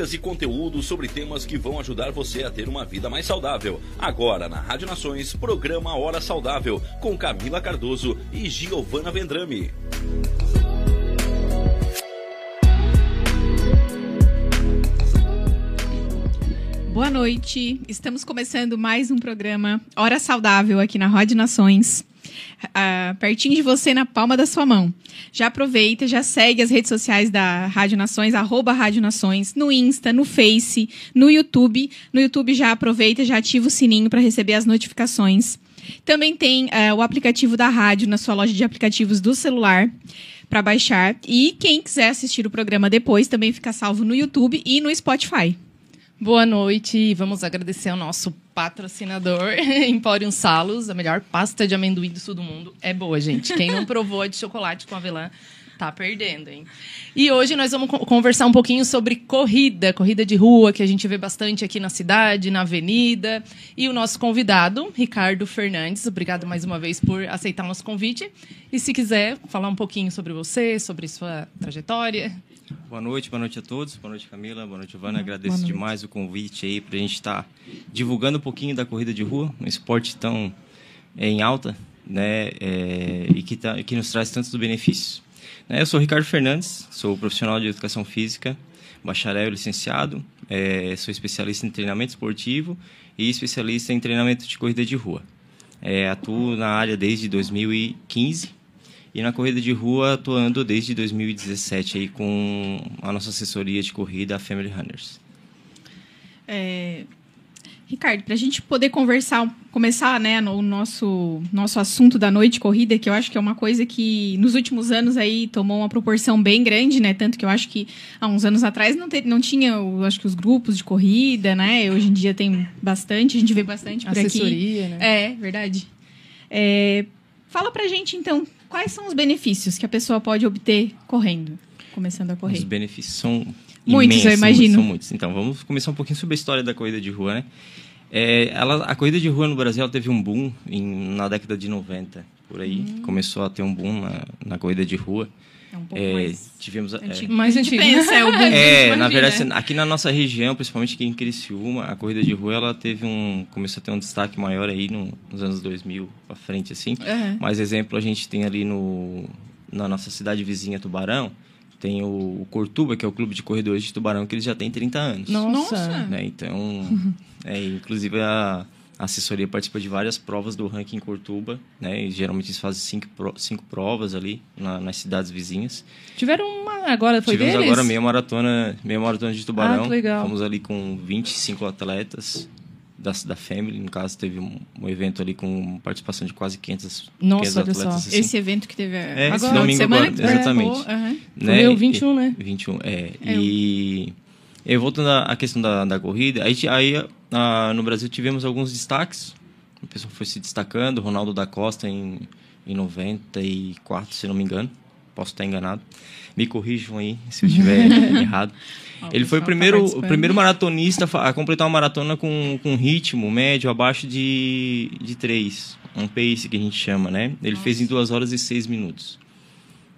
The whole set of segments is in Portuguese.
Dicas e conteúdo sobre temas que vão ajudar você a ter uma vida mais saudável. Agora na Rádio Nações, programa Hora Saudável, com Camila Cardoso e Giovana Vendrame. Boa noite, estamos começando mais um programa Hora Saudável aqui na Rádio Nações. Uh, pertinho de você, na palma da sua mão. Já aproveita, já segue as redes sociais da Rádio Nações, arroba Rádio Nações, no Insta, no Face, no YouTube. No YouTube já aproveita, já ativa o sininho para receber as notificações. Também tem uh, o aplicativo da rádio na sua loja de aplicativos do celular para baixar. E quem quiser assistir o programa depois também fica salvo no YouTube e no Spotify. Boa noite, vamos agradecer ao nosso patrocinador, Emporium Salos, a melhor pasta de amendoim do sul do mundo. É boa, gente. Quem não provou a de chocolate com avelã tá perdendo, hein? E hoje nós vamos conversar um pouquinho sobre corrida, corrida de rua, que a gente vê bastante aqui na cidade, na avenida. E o nosso convidado, Ricardo Fernandes, obrigado mais uma vez por aceitar nosso convite. E se quiser falar um pouquinho sobre você, sobre sua trajetória. Boa noite, boa noite a todos. Boa noite, Camila. Boa noite, Giovana. Agradeço noite. demais o convite aí para a gente estar tá divulgando um pouquinho da corrida de rua, um esporte tão é, em alta, né, é, e que, tá, que nos traz tantos benefícios. Né, eu sou Ricardo Fernandes, sou profissional de educação física, bacharel e licenciado, é, sou especialista em treinamento esportivo e especialista em treinamento de corrida de rua. É, atuo na área desde 2015 e na corrida de rua atuando desde 2017 aí com a nossa assessoria de corrida, a Family Runners. É, Ricardo, para a gente poder conversar, começar né, no nosso, nosso assunto da noite corrida, que eu acho que é uma coisa que nos últimos anos aí tomou uma proporção bem grande, né? Tanto que eu acho que há uns anos atrás não, te, não tinha, eu acho que os grupos de corrida, né? Hoje em dia tem bastante, a gente vê bastante por Assessoria, aqui. né? É, verdade. É, fala pra gente, então, quais são os benefícios que a pessoa pode obter correndo, começando a correr? Os benefícios são Muitos, imensos, eu imagino. São muitos. Então, vamos começar um pouquinho sobre a história da corrida de rua, né? É, ela, a corrida de rua no Brasil teve um boom em, na década de 90, por aí. Hum. Começou a ter um boom na, na corrida de rua. É um pouco é, mais tivemos antigo. É, mais antigo. Pensa, é, o é na verdade, né? aqui na nossa região, principalmente aqui em Criciúma, a corrida de rua ela teve um começou a ter um destaque maior aí no, nos anos 2000 para frente assim. Uhum. Mas exemplo a gente tem ali no na nossa cidade vizinha Tubarão, tem o, o Cortuba, que é o clube de corredores de Tubarão, que ele já tem 30 anos. Nossa! Né? Então, é, inclusive a, A assessoria participa de várias provas do ranking Cortuba, né? E geralmente eles fazem cinco, cinco provas ali na, nas cidades vizinhas. Tiveram uma agora, foi Tivemos deles? agora meia maratona, meia maratona de Tubarão. Ah, que legal. Fomos ali com 25 atletas da, da Family. No caso, teve um, um evento ali com participação de quase 500, Nossa, 500 olha atletas. só. assim, Esse evento que teve É, esse agora, domingo semana agora, que exatamente. acabou, aham. Foi o 21, né? 21, é. É, e, e voltando à questão da, da corrida, aí, aí ah, no Brasil tivemos alguns destaques. O pessoal foi se destacando. Ronaldo da Costa em, em 94, se não me engano. Posso estar enganado. Me corrijam aí se eu estiver errado. Ó, Ele foi o tá primeiro, o participando. primeiro maratonista a completar uma maratona com, com ritmo médio abaixo de, de 3. Um pace que a gente chama, né? Ele fez em 2 horas e 6 minutos.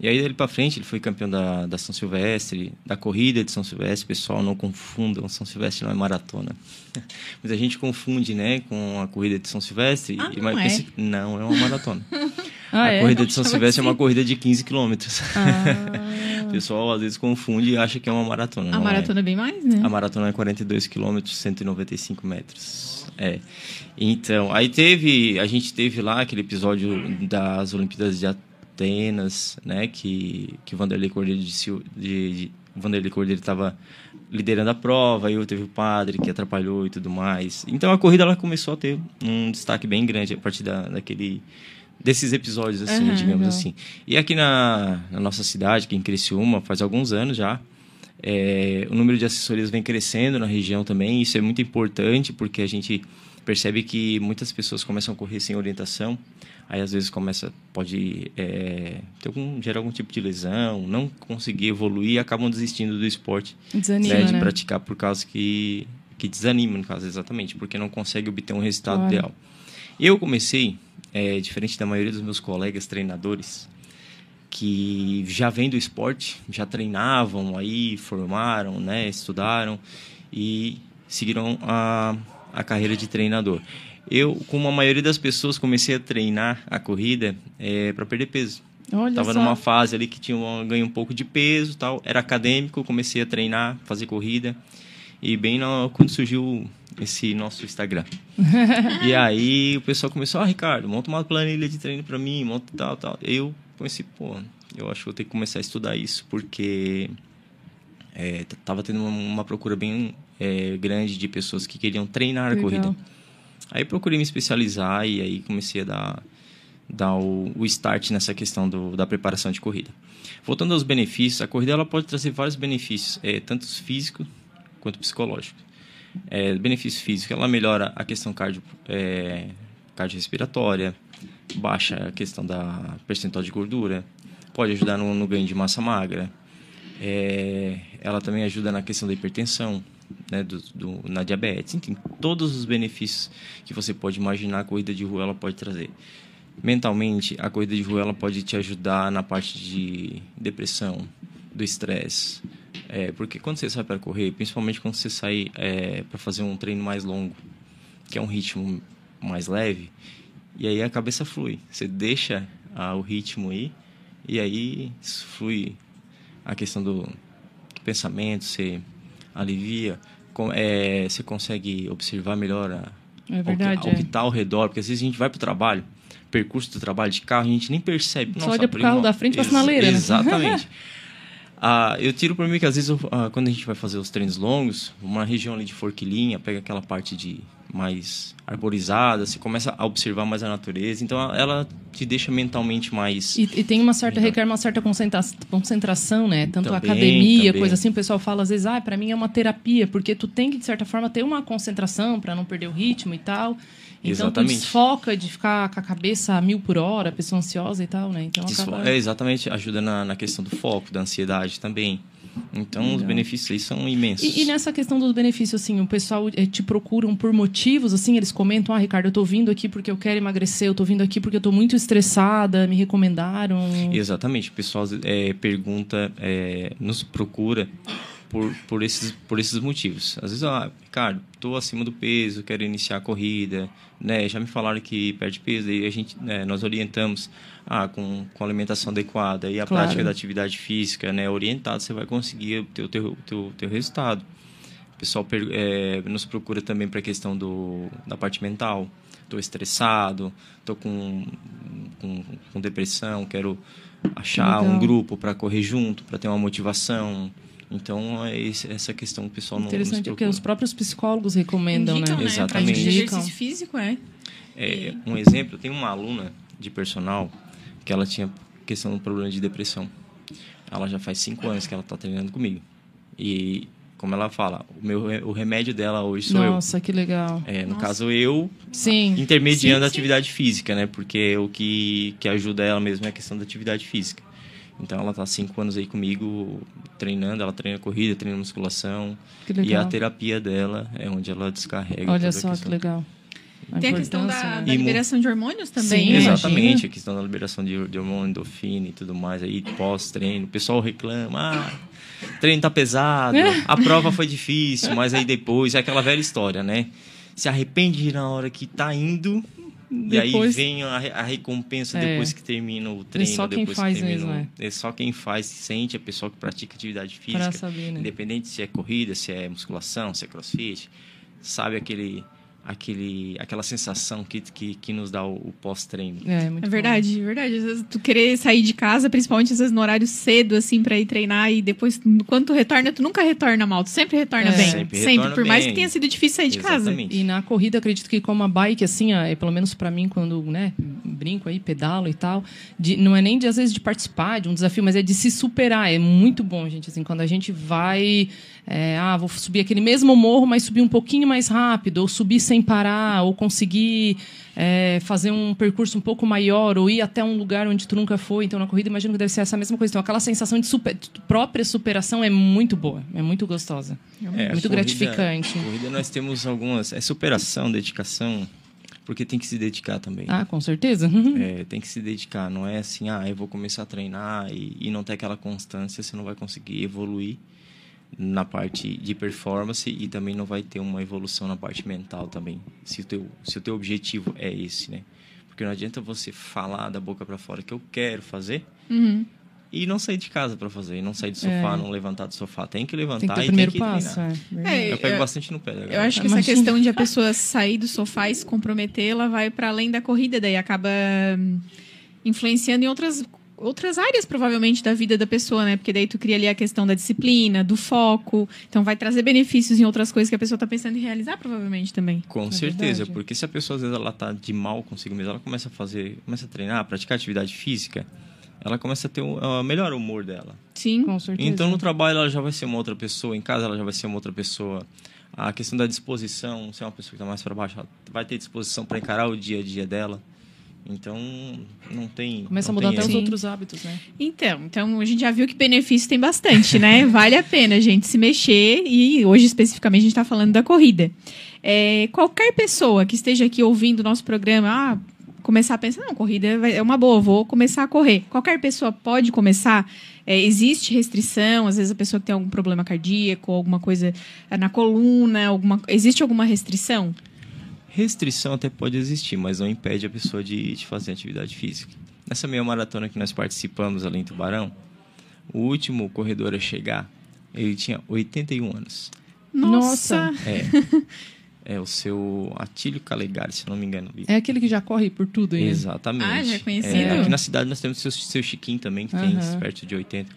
E aí, dali pra frente, ele foi campeão da, da São Silvestre, da corrida de São Silvestre. Pessoal, não confundam, São Silvestre não é maratona. Mas a gente confunde, né, com a corrida de São Silvestre. Ah, não é? não, é uma maratona. Ah, a é? corrida de São Silvestre é que uma sim. corrida de 15 quilômetros. Ah, O pessoal, às vezes, confunde e acha que é uma maratona. A não é. maratona é bem mais, né? A maratona é 42 quilômetros, 195 metros. É. Então, aí teve, a gente teve lá aquele episódio das Olimpíadas de Atenas, né, que que o Vanderlei Cordeiro de, Vanderlei Cordeiro estava liderando a prova, aí teve o padre que atrapalhou e tudo mais. Então a corrida ela começou a ter um destaque bem grande a partir da, daquele desses episódios assim, Aham, digamos assim. E aqui na, na nossa cidade, aqui em Criciúma, faz alguns anos já, é, o número de assessorias vem crescendo na região também. Isso é muito importante porque a gente percebe que muitas pessoas começam a correr sem orientação. Aí às vezes começa, pode é, ter algum, gerar algum tipo de lesão, não conseguir evoluir e acabam desistindo do esporte Desanima, né, de né? praticar por causa que que desanima no caso exatamente porque não consegue obter um resultado Claro. ideal. Eu comecei é, diferente da maioria dos meus colegas treinadores que já vêm do esporte, já treinavam aí, formaram, né, estudaram e seguiram a, a carreira de treinador. Eu, como a maioria das pessoas, comecei a treinar a corrida é, para perder peso. Olha Tava só. numa fase ali que tinha um, ganho um pouco de peso, tal. Era acadêmico, comecei a treinar, fazer corrida e bem na, quando surgiu esse nosso Instagram. e aí o pessoal começou, ah, Ricardo, monta uma planilha de treino para mim, monta tal, tal. Eu comecei, pô, eu acho que vou ter que começar a estudar isso porque é, tava tendo uma, uma procura bem é, grande de pessoas que queriam treinar a Legal. corrida. Aí procurei me especializar e aí comecei a dar, dar o, o start nessa questão do, da preparação de corrida. Voltando aos benefícios, a corrida ela pode trazer vários benefícios, é, tanto físico quanto psicológico. É, benefício físico, ela melhora a questão cardio, é, cardiorrespiratória, baixa a questão da percentual de gordura, pode ajudar no, no ganho de massa magra, é, ela também ajuda na questão da hipertensão, né, do, do- na diabetes, enfim, todos os benefícios que você pode imaginar a corrida de rua ela pode trazer. Mentalmente, a corrida de rua ela pode te ajudar na parte de depressão, do estresse, é, porque quando você sai para correr, principalmente quando você sai é, para fazer um treino mais longo, que é um ritmo mais leve, e aí a cabeça flui. Você deixa ah, o ritmo aí, e aí flui a questão do, pensamento, você alivia, com- é, você consegue observar melhor a, É verdade, ao que, ao que é. tá ao redor, porque às vezes a gente vai para o trabalho, percurso do trabalho de carro, a gente nem percebe. Só Nossa, olha pro abri carro uma- da frente e pra Ex- sinaleira, né? Exatamente. Ah, eu tiro por mim que às vezes eu- ah, quando a gente vai fazer os treinos longos, uma região ali de forquilinha, pega aquela parte de mais arborizada, você começa a observar mais a natureza, então ela- te deixa mentalmente mais E, e tem uma certa, Legal. requer uma certa concentra- concentração, né? Tanto Também, academia, também. coisa assim, o pessoal fala às vezes, ah, para mim é uma terapia, porque tu tem que, de certa forma, ter uma concentração para não perder o ritmo e tal. Então Exatamente. tu desfoca de ficar com a cabeça a mil por hora, pessoa ansiosa e tal, né? Então acaba... É, exatamente, ajuda na, na questão do foco, da ansiedade também. Então, os Legal. benefícios aí são imensos. E, e nessa questão dos benefícios, assim, o pessoal eh, te procuram por motivos, assim, eles comentam, ah, Ricardo, eu tô vindo aqui porque eu quero emagrecer, eu tô vindo aqui porque eu tô muito estressada, me recomendaram. Exatamente, o pessoal é, pergunta, é, nos procura por, por, esses, por esses motivos. Às vezes, ah, Ricardo, estou acima do peso, quero iniciar a corrida, né? Já me falaram que perde peso, aí a gente, né, nós orientamos ah, com, com alimentação adequada e a Claro. prática da atividade física, né? Orientado, você vai conseguir ter o teu, teu, teu resultado. pessoal é, nos procura também para a questão do, da parte mental. Estou estressado, estou com, com, com, depressão, quero achar Legal. um grupo para correr junto, para ter uma motivação. Então, é essa questão que o pessoal não Interessante, porque os próprios psicólogos recomendam, Indicam, né? né? Exatamente. Pra exercício físico, é. é. Um exemplo, tem uma aluna de personal que ela tinha questão do problema de depressão. Ela já faz cinco anos que ela está treinando comigo. E como ela fala, o meu o remédio dela hoje sou Nossa, eu. Nossa, que legal. É, no Nossa. caso eu sim. intermediando sim, a atividade sim. física, né? Porque o que que ajuda ela mesmo é a questão da atividade física. Então ela está cinco anos aí comigo treinando, ela treina corrida, treina musculação. E a terapia dela é onde ela descarrega. Olha só que legal. A Tem a questão da, né? da liberação de hormônios também. Sim, né? Exatamente, a questão da liberação de, de hormônio, endorfina e tudo mais. Aí pós-treino, o pessoal reclama, ah, treino tá pesado, a prova foi difícil, mas aí depois é aquela velha história, né? Se arrepende na hora que tá indo, Depois- e aí vem a, a recompensa É. depois que termina o treino. só quem depois faz que termina mesmo, o- É só quem faz, sente, a pessoa que pratica atividade Pra física. saber, né? Independente se é corrida, se é musculação, se é crossfit, sabe aquele, aquele, aquela sensação que, que, que nos dá o, o pós-treino. É, É verdade, é verdade. Às vezes tu querer sair de casa, principalmente às vezes no horário cedo, assim, pra ir treinar, e depois, quando tu retorna, tu nunca retorna mal, tu sempre retorna É. bem. Sempre Sempre, retorna por mais bem. que tenha sido difícil sair de casa. Exatamente. E na corrida, acredito que como a bike, assim, é, pelo menos pra mim, quando né, brinco aí, pedalo e tal, de- não é nem de, às vezes, de participar de um desafio, mas é de se superar. É muito bom, gente, assim, quando a gente vai... é, ah, vou subir aquele mesmo morro, mas subir um pouquinho mais rápido, ou subir sem parar, ou conseguir é, fazer um percurso um pouco maior, ou ir até um lugar onde tu nunca foi. Então, na corrida, imagino que deve ser essa mesma coisa. Então, aquela sensação de super- própria superação é muito boa, é muito gostosa. É, a muito corrida- gratificante. Corrida nós temos algumas. É superação, dedicação, porque tem que se dedicar também. Ah, com certeza. É, tem que se dedicar. Não é assim, ah, eu vou começar a treinar e, e não ter aquela constância, você não vai conseguir evoluir na parte de performance e também não vai ter uma evolução na parte mental também. Se o teu, se o teu objetivo é esse, né? Porque não adianta você falar da boca para fora que eu quero fazer Uhum. e não sair de casa para fazer, e não sair do sofá, É. não levantar do sofá. Tem que levantar Tem que ter o e primeiro tem que passo. É. É, Eu pego eu- bastante no pé da Eu acho que essa questão de a pessoa sair do sofá e se comprometer, ela vai para além da corrida, daí acaba hum, influenciando em outras, outras áreas, provavelmente, da vida da pessoa, né? Porque daí tu cria ali a questão da disciplina, do foco. Então vai trazer benefícios em outras coisas que a pessoa tá pensando em realizar, provavelmente, também. Com É certeza, verdade. porque se a pessoa às vezes ela tá de mal consigo mesma, ela começa a fazer, começa a treinar, a praticar atividade física, ela começa a ter um uh, melhor humor dela. Sim. Com certeza. Então no trabalho ela já vai ser uma outra pessoa, em casa ela já vai ser uma outra pessoa. A questão da disposição, se é uma pessoa que está mais para baixo, ela vai ter disposição para encarar o dia a dia dela. Então não tem. Começa a não mudar tem até os outros hábitos, né? Então, então a gente já viu que benefício tem bastante, né? Vale a pena a gente se mexer e hoje especificamente a gente está falando da corrida. É, qualquer pessoa que esteja aqui ouvindo o nosso programa, ah, começar a pensar, não, corrida é uma boa, vou começar a correr. Qualquer pessoa pode começar. É, existe restrição, às vezes a pessoa que tem algum problema cardíaco, alguma coisa na coluna, alguma, existe alguma restrição? Restrição até pode existir, mas não impede a pessoa de, de fazer atividade física. Nessa meia maratona que nós participamos ali em Tubarão, o último corredor a chegar, ele tinha 81 anos. Nossa. É, é o seu Atílio Calegari, se não me engano. É aquele que já corre por tudo né? Exatamente. Ah, já é conhecido? É, aqui na cidade nós temos o seu, seu Chiquinho também, que tem perto de 80.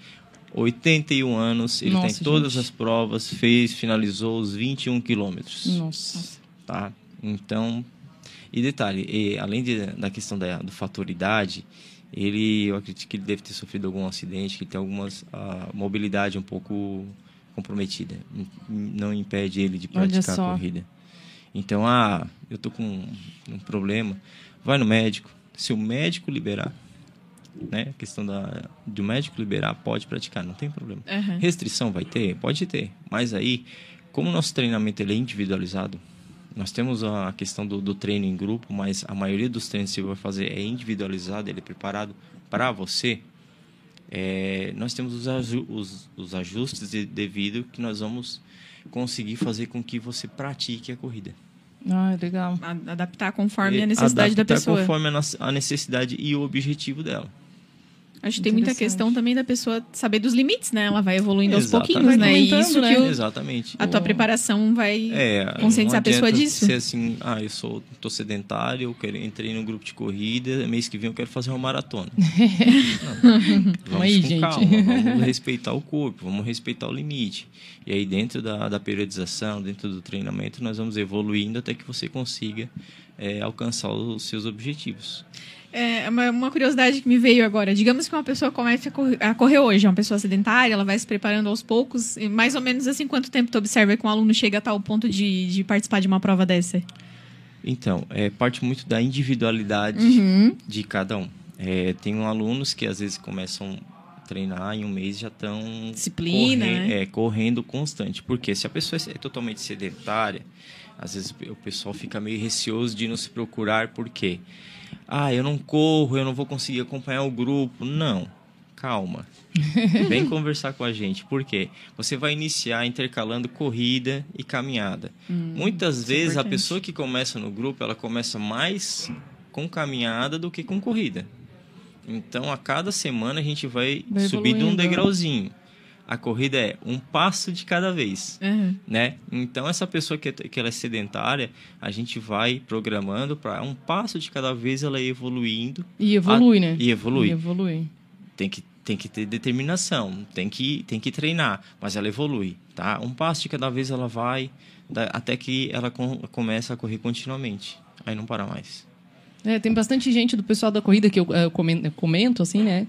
81 anos, ele Nossa, tem todas gente. as provas, fez, finalizou os 21 quilômetros. Nossa. tá? Então, e detalhe, e além de- da questão da do fator idade, ele, eu acredito que ele deve ter sofrido algum acidente, que tem algumas a mobilidade um pouco comprometida, não impede ele de praticar a corrida. Então, ah, eu tô com um problema, vai no médico. Se o médico liberar, né, a questão da do médico liberar, pode praticar, não tem problema. Aham. Restrição vai ter? Pode ter. Mas aí, como o nosso treinamento ele é individualizado, nós temos a questão do, do treino em grupo, mas a maioria dos treinos que você vai fazer é individualizado, ele é preparado para você. É, nós temos os, aju- os, os ajustes de- devido que nós vamos conseguir fazer com que você pratique a corrida. Ah, legal. A- Adaptar conforme a E necessidade da adaptar pessoa. Conforme a, nossa- a necessidade e o objetivo dela. Acho que tem muita questão também da pessoa saber dos limites, né? Ela vai evoluindo aos Exatamente. pouquinhos, né? E isso né? que o- Exatamente. a tua preparação vai É, conscientizar não a pessoa disso. Ser assim, ah, eu sou, tô sedentário, eu quero, entrei num grupo de corrida, mês que vem eu quero fazer uma maratona. Não, vamos aí, com gente. calma, vamos respeitar o corpo, vamos respeitar o limite. E aí dentro da, da periodização, dentro do treinamento, nós vamos evoluindo até que você consiga é, alcançar os seus objetivos. É uma, uma curiosidade que me veio agora. Digamos que uma pessoa comece a correr, a correr hoje, é uma pessoa sedentária, ela vai se preparando aos poucos. E mais ou menos assim, quanto tempo tu observa que um aluno chega a tal ponto de, de participar de uma prova dessa? Então, é, parte muito da individualidade Uhum. de cada um. É, tem alunos que às vezes começam a treinar em um mês já estão Disciplina, né? é, correndo constante. Porque se a pessoa é totalmente sedentária, às vezes o pessoal fica meio receoso de não se procurar porque ah, eu não corro, eu não vou conseguir acompanhar o grupo. Não, calma. Vem conversar com a gente, porque você vai iniciar intercalando corrida e caminhada. Muitas isso é vezes a pessoa que começa no grupo, ela começa mais com caminhada do que com corrida. Então, a cada semana a gente vai, Vai subindo um degrauzinho. A corrida é um passo de cada vez Uhum. né? Então essa pessoa que, é- que ela é sedentária, a gente vai programando para um passo de cada vez ela ir evoluindo E evolui, a- né? e evolui. E evolui. Tem que tem que ter determinação, tem que tem que treinar, mas ela evolui, tá? Um passo de cada vez ela vai da- até que ela com, começa a correr continuamente. Aí não para mais. É, tem bastante gente do pessoal da corrida que eu, comen- eu comento, assim, né?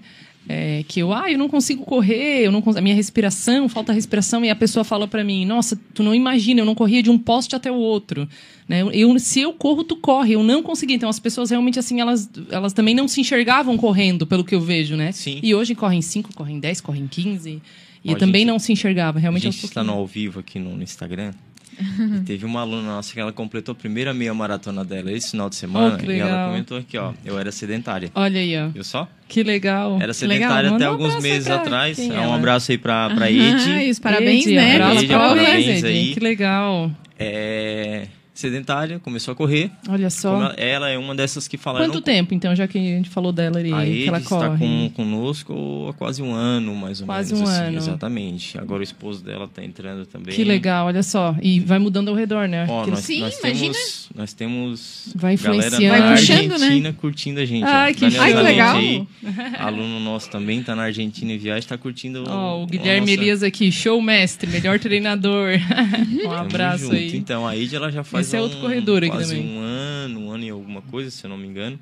É, que eu, ah, eu não consigo correr, eu não a minha respiração, falta respiração, e a pessoa fala pra mim, nossa, tu não imagina, eu não corria de um poste até o outro. Né? Eu, se eu corro, tu corre, eu não consegui. Então as pessoas realmente, assim, elas, elas também não se enxergavam correndo, pelo que eu vejo, né? Sim. E hoje correm 5, correm 10, correm 15. E Ó, também gente- não se enxergava, A realmente gente está no ao vivo aqui no, no Instagram. e teve uma aluna nossa que ela completou a primeira meia maratona dela esse final de semana Oh, e ela legal. comentou aqui, ó, eu era sedentária. Olha aí, ó. Viu só? Que legal. Era legal. sedentária Manda até alguns meses atrás. quem É, ela? um abraço aí pra, pra Ah, Ed. e os parabéns, né? parabéns Edi. aí. Que legal. É, sedentária, começou a correr. Olha só. Ela, ela é uma dessas que fala... Quanto tempo, então, já que a gente falou dela ali, A que ela está corre? com, conosco há quase um ano, mais ou Quase menos. um assim, ano. Exatamente. Agora o esposo dela está entrando também. Que legal, olha só. E vai mudando ao redor, né? Ó, nós, Sim, nós imagina. temos, nós temos Vai galera influenciando. da Vai puxando, Argentina curtindo a gente. ó. Ai, que Daniel Ai, que legal. Aí, aluno nosso também está na Argentina em viagem, está curtindo Ó, o a Guilherme nossa- Elias aqui, show mestre, melhor treinador. um abraço aí. Então, a Id ela já faz Esse é outro corredor aqui quase também. um ano, um ano e alguma coisa, se eu não me engano.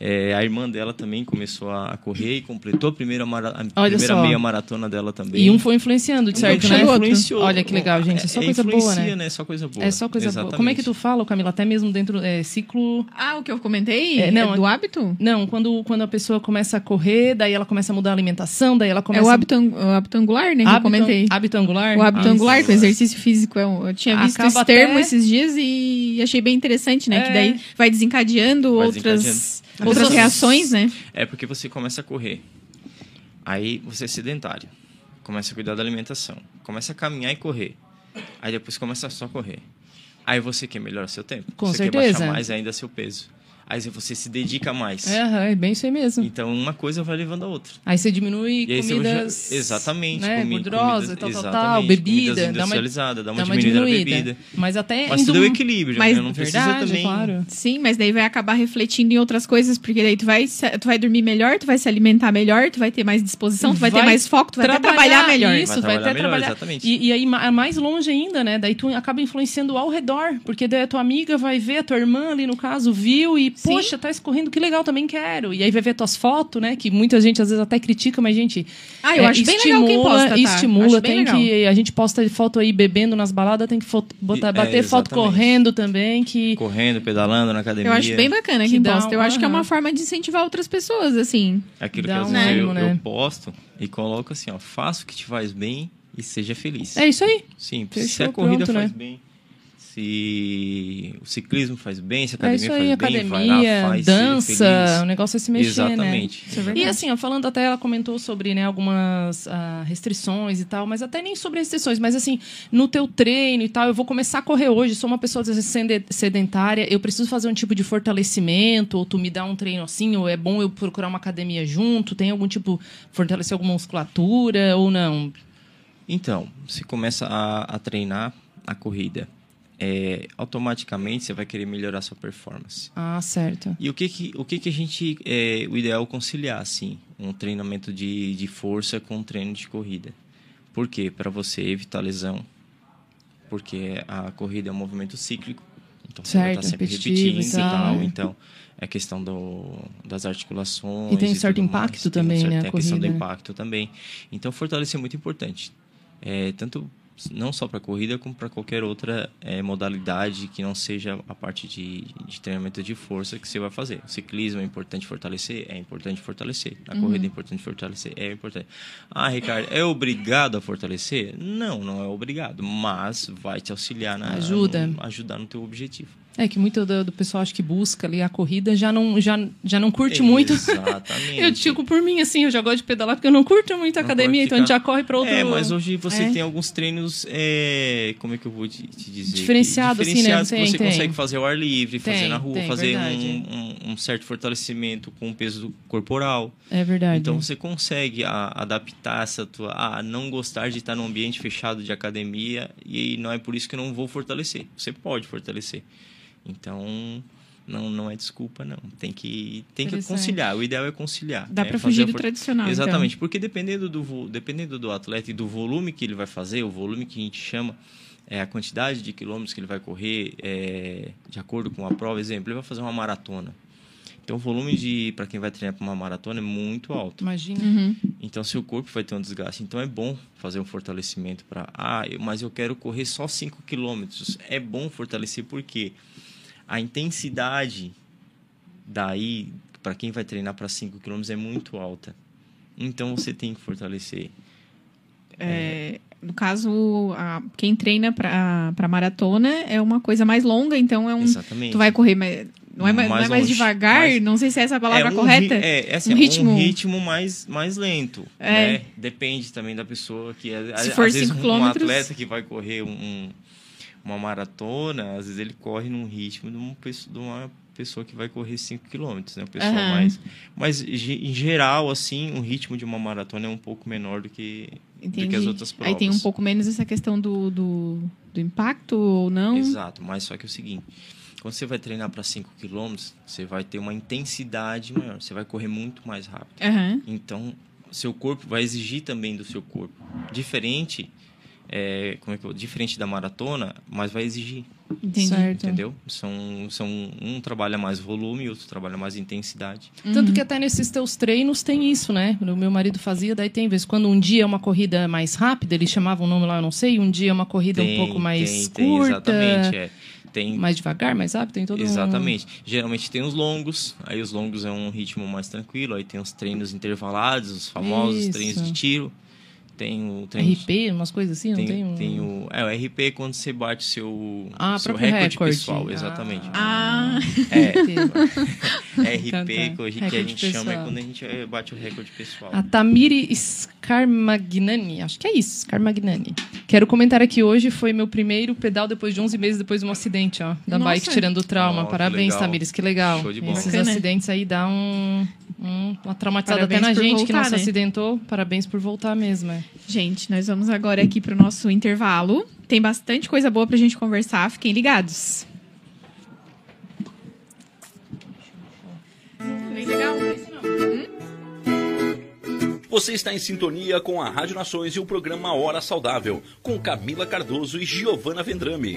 É, a irmã dela também começou a correr e completou a primeira, mara- a primeira meia maratona dela também. E um foi influenciando, de Um certo, puxando né? o outro. Influenciou. Olha que legal, gente. É só coisa boa, influencia, né? Só coisa boa. É só coisa boa. Como é que tu Exatamente. fala, Camila? Até mesmo dentro é, ciclo. Ah, o que eu comentei? É, não, É do hábito? Não, quando, quando a pessoa começa a correr, daí ela começa a mudar a alimentação, daí ela É começa o hábito, o hábito angular, né? Que eu Hábito- comentei. Hábito angular? O hábito Ah, angular, que o exercício físico é um, Eu tinha visto Acaba esse termo até- esses dias e achei bem interessante, né? É. Que daí vai desencadeando Vai outras, desencadeando. Outras reações, né? É porque você começa a correr. Aí você é sedentário. Começa a cuidar da alimentação. Começa a caminhar e correr. Aí depois começa só a correr. Aí você quer melhorar seu tempo. Com você quer certeza. baixar mais ainda seu peso. Aí você se dedica mais. É, é bem isso aí mesmo. Então uma coisa vai levando a outra. Aí você diminui aí você comidas. já- exatamente, Né, comi- gordurosa, comidas- tal, tal, tal, bebida. comidas Dá uma, industrializadas, dá uma, dá uma diminuída, na diminuída. bebida. Mas até. Mas indo- tudo é o equilíbrio, Mas né? Não precisa Verdade, também. claro. Sim, mas daí vai acabar refletindo em outras coisas, porque daí tu vai, tu vai dormir melhor, tu vai se alimentar melhor, tu vai ter mais disposição, tu vai, ter Vai mais foco, tu vai até trabalhar melhor. Isso, Vai vai, trabalhar até melhor, trabalhar. exatamente. E, e aí, ma- mais longe ainda, né? Daí tu acaba influenciando ao redor, porque daí a tua amiga vai ver, a tua irmã ali no caso, viu e, Sim. poxa, tá escorrendo, que legal, também quero. E aí vai ver tuas fotos, né? Que muita gente às vezes até critica, mas, gente. Ah, eu é, acho bem legal quem estimula- posta, tá? Estimula, tem legal. que. A gente posta foto aí bebendo nas baladas, tem que foto- botar, E- é, bater foto correndo também, que. Correndo, pedalando na academia. Eu acho bem bacana Que quem dá posta. Eu acho que é uma forma de incentivar outras pessoas, assim. Aquilo que às um vezes eu, ânimo, né? eu posto e coloco assim, ó, faça o que te faz bem e seja feliz. É isso aí. Simples. Se a corrida pronto, faz né? bem, se o ciclismo faz bem, se a É academia isso aí, faz bem, academia, vai lá, faz, dança, o negócio é se mexer, Exatamente. né? É. E assim, ó, falando até, ela comentou sobre né, algumas ah, restrições e tal, mas até nem sobre restrições, mas assim, no teu treino e tal, eu vou começar a correr hoje, sou uma pessoa às vezes, sende- sedentária, eu preciso fazer um tipo de fortalecimento, ou tu me dá um treino assim, ou é bom eu procurar uma academia junto, tem algum tipo, fortalecer alguma musculatura ou não? Então, você começa a, a treinar a corrida. É, automaticamente você vai querer melhorar sua performance. Ah, certo. E o que que, o que, que a gente. É, o ideal é conciliar, assim, um treinamento de, de força com um treino de corrida. Por quê? Para você evitar lesão. Porque a corrida é um movimento cíclico. Então você vai Certo, estar sempre repetitivo repetindo e e tal. tal. Então, é questão do, das articulações. E tem um certo impacto mais. Tem um também, certo- né, Tem a questão do né? impacto também. Então, fortalecer é muito importante. É, tanto não só para corrida como para qualquer outra é, modalidade que não seja a parte de, de treinamento de força que você vai fazer. O ciclismo é importante fortalecer, é importante fortalecer. A Uhum. corrida é importante fortalecer, é importante. Ah, Ricardo, é obrigado a fortalecer? Não, não é obrigado, mas vai te auxiliar na Ajuda. no- ajudar no teu objetivo. É que muito do, do pessoal acho que busca ali a corrida já não, já, já não curte muito. Exatamente. Eu digo por mim, assim, eu já gosto de pedalar porque eu não curto muito a Não academia, então a gente ficar- já corre para outro... É, mas hoje você É. tem alguns treinos, é, como é que eu vou te, te dizer? Diferenciado, assim, né? Diferenciados Tem, que você tem. consegue fazer ao ar livre, fazer Tem, na rua, fazer um, um- um certo fortalecimento com o peso corporal. É verdade. Então você consegue a- adaptar essa tua. a não gostar de estar num ambiente fechado de academia e não é por isso que eu não vou fortalecer. Você pode fortalecer. Então. Não, não é desculpa, não. Tem que, tem que conciliar. O ideal é conciliar. Dá né? Fazer fugir do for- tradicional, então. Exatamente, porque dependendo do, vo- dependendo do atleta e do volume que ele vai fazer, o volume que a gente chama, é a quantidade de quilômetros que ele vai correr, é, de acordo com a prova, exemplo, ele vai fazer uma maratona. Então, o volume de para quem vai treinar para uma maratona é muito alto. Imagina. Uhum. Então, seu corpo vai ter um desgaste. Então, é bom fazer um fortalecimento para. Ah, eu- mas eu quero correr só 5 quilômetros. É bom fortalecer porque a intensidade daí, para quem vai treinar para 5 quilômetros, é muito alta. Então, você tem que fortalecer. É, no caso, a- quem treina pra maratona é uma coisa mais longa, então é um. Exatamente. Tu vai correr, mas não é, mais- não é Mais mais longe, devagar? mais- Não sei se é essa a palavra é um correta. É, é assim, Um um ritmo- ritmo, mais, mais lento. É. né? Depende também da pessoa que é. Se às for vezes, cinco um quilômetros- atleta que vai correr um- um- uma maratona, às vezes ele corre num ritmo de uma pessoa, de uma pessoa que vai correr 5 quilômetros, né? O pessoal Aham. mais. Mas em geral, assim, o ritmo de uma maratona é um pouco menor do que, do que as outras provas. Aí tem um pouco menos essa questão do, do, do impacto ou não. Exato, mas só que é o seguinte, quando você vai treinar para 5 quilômetros, você vai ter uma intensidade maior, você vai correr muito mais rápido. Aham. Então, seu corpo vai exigir também do seu corpo. Diferente, é, como é que eu, diferente da maratona, mas vai exigir, Entendi. Certo. entendeu? São, são um trabalha mais volume e outro trabalha mais intensidade. Tanto que até nesses teus treinos tem isso, né? O meu marido fazia, daí tem vezes quando um dia é uma corrida mais rápida, eles chamavam o nome lá, eu não sei, um dia é uma corrida um pouco mais tem, curta, Tem, exatamente, é. Tem, mais devagar, mais rápido, tem todo um- Exatamente. Geralmente tem os longos, aí os longos é um ritmo mais tranquilo, aí tem os treinos intervalados, os famosos Isso. treinos de tiro. Tem o treino RP, umas coisas assim, não tem, tem? um- tem o, é, o RP é quando você bate seu, Ah, seu recorde, recorde. pessoal, exatamente. Ah, É, RP, Tá, tá. que, a Recorde gente chama é pessoal. quando a gente bate o recorde pessoal. A Tamiri Scarmagnani, acho que é isso, Scarmagnani. Quero comentar aqui hoje, foi meu primeiro pedal depois de 11 meses depois de um acidente, ó, da Nossa. bike tirando o trauma. Que Parabéns. Tamires, que legal. Show de bola. Esses Bacana. acidentes aí dá um, um- uma traumatizada Parabéns até na gente que não voltar, se né? acidentou. Parabéns por voltar mesmo, é. gente, nós vamos agora aqui pro nosso intervalo. Tem bastante coisa boa pra gente conversar, fiquem ligados. Bem legal, não é isso não. Você está em sintonia com a Rádio Nações e o programa Hora Saudável, com Camila Cardoso e Giovana Vendrame.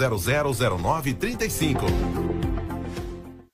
000935.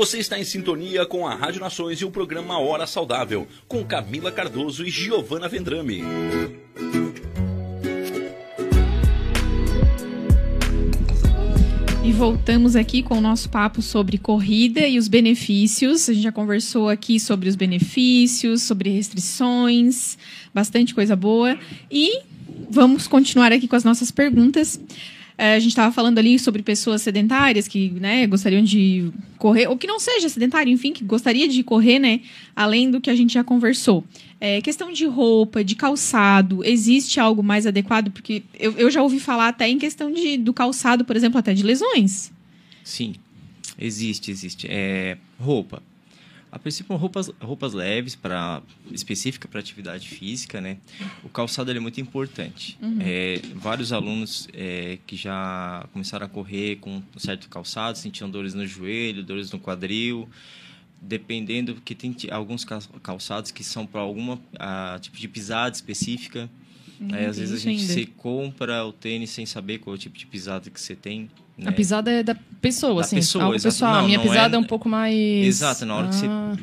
Você está em sintonia com a Rádio Nações e o programa Hora Saudável, com Camila Cardoso e Giovana Vendrame. E voltamos aqui com o nosso papo sobre corrida e os benefícios. A gente já conversou aqui sobre os benefícios, sobre restrições, bastante coisa boa. E vamos continuar aqui com as nossas perguntas. É, a gente estava falando ali sobre pessoas sedentárias que né, gostariam de correr, ou que não seja sedentário, enfim, que gostaria de correr, né? Além do que a gente já conversou. É, questão de roupa, de calçado, existe algo mais adequado? Porque eu, eu já ouvi falar até em questão de, do calçado, por exemplo, até de lesões. Sim, existe, existe. É, roupa. A princípio, roupas, roupas leves, para específica para atividade física, né? O calçado é muito importante. Uhum. É, vários alunos é, que já começaram a correr com um certo calçado, sentiam dores no joelho, dores no quadril, dependendo que tem alguns calçados que são para alguma a, tipo de pisada específica. Hum, às vezes a gente se compra o tênis sem saber qual é o tipo de pisada que você tem. Né? A pisada é da pessoa, da assim. Pessoa, algo pessoal. Não, a minha pisada é... é... um pouco mais. Exato, na hora ah. que você ah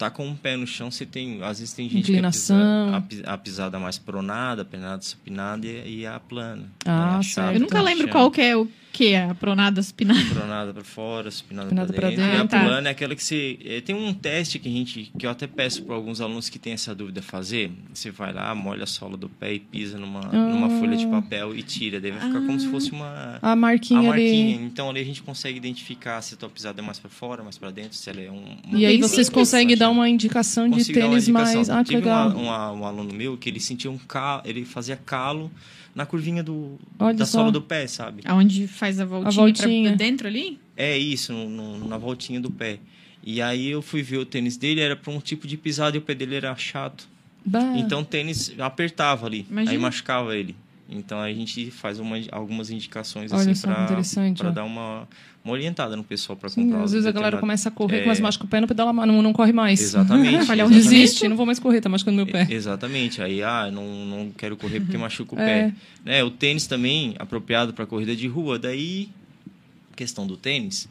tá com o pé no chão, você tem. Às vezes tem gente Inclinação. que a, a, pisada mais pronada, a pronada supinada e, e a plana. Ah, né? certo. Eu nunca lembro qual que é o que é a pronada supinada. Pronada para fora, supinada, supinada para dentro. dentro. E a tá. plana é aquela que você. É, tem um teste que a gente. que eu até peço para alguns alunos que têm essa dúvida fazer. Você vai lá, molha a sola do pé e pisa numa, ah. numa folha de papel e tira. Daí vai ficar ah. como se ah. fosse uma. A marquinha, a marquinha. Ali. Então ali a gente consegue identificar se a tua pisada é mais para fora, mais para dentro, se ela é um. E aí vocês conseguem dar uma indicação de tênis mais. Ah, que Tive legal. Uma, uma, um aluno meu que ele sentia um calo, ele fazia calo na curvinha do, da só. sola do pé, sabe? Aonde faz a voltinha, a voltinha. dentro ali? É isso, no, no, na voltinha do pé. E aí eu fui ver o tênis dele, era para um tipo de pisada e o pé dele era chato. Bah. Então o tênis apertava ali, Imagina. aí machucava ele. Então a gente faz uma, algumas indicações Olha assim para dar uma uma orientada no pessoal para comprar. Às vezes a galera começa a correr, é... começa a machucar o pé, não pedala não, não corre mais. Exatamente. Falhar um desiste, não vou mais correr, tá machucando meu pé. exatamente. Aí, ah, não, não quero correr porque machuca o é. pé. Né? O tênis também, apropriado para corrida de rua. Daí, questão do tênis,